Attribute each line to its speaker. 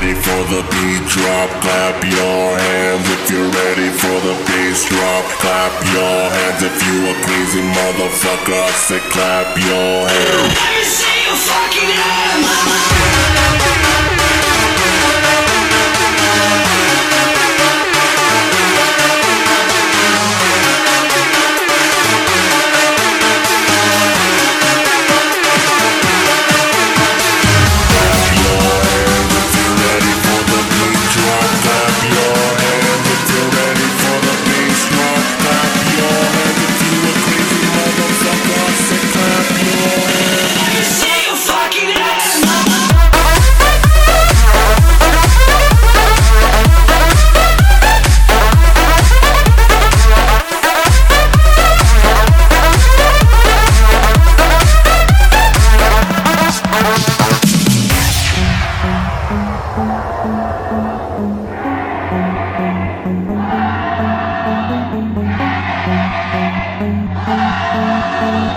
Speaker 1: ready for the beat drop, clap your hands. If you're ready for the bass drop, clap your hands. If you a crazy motherfucker, I say clap your hands.
Speaker 2: Let me see your fucking hands. Yeah.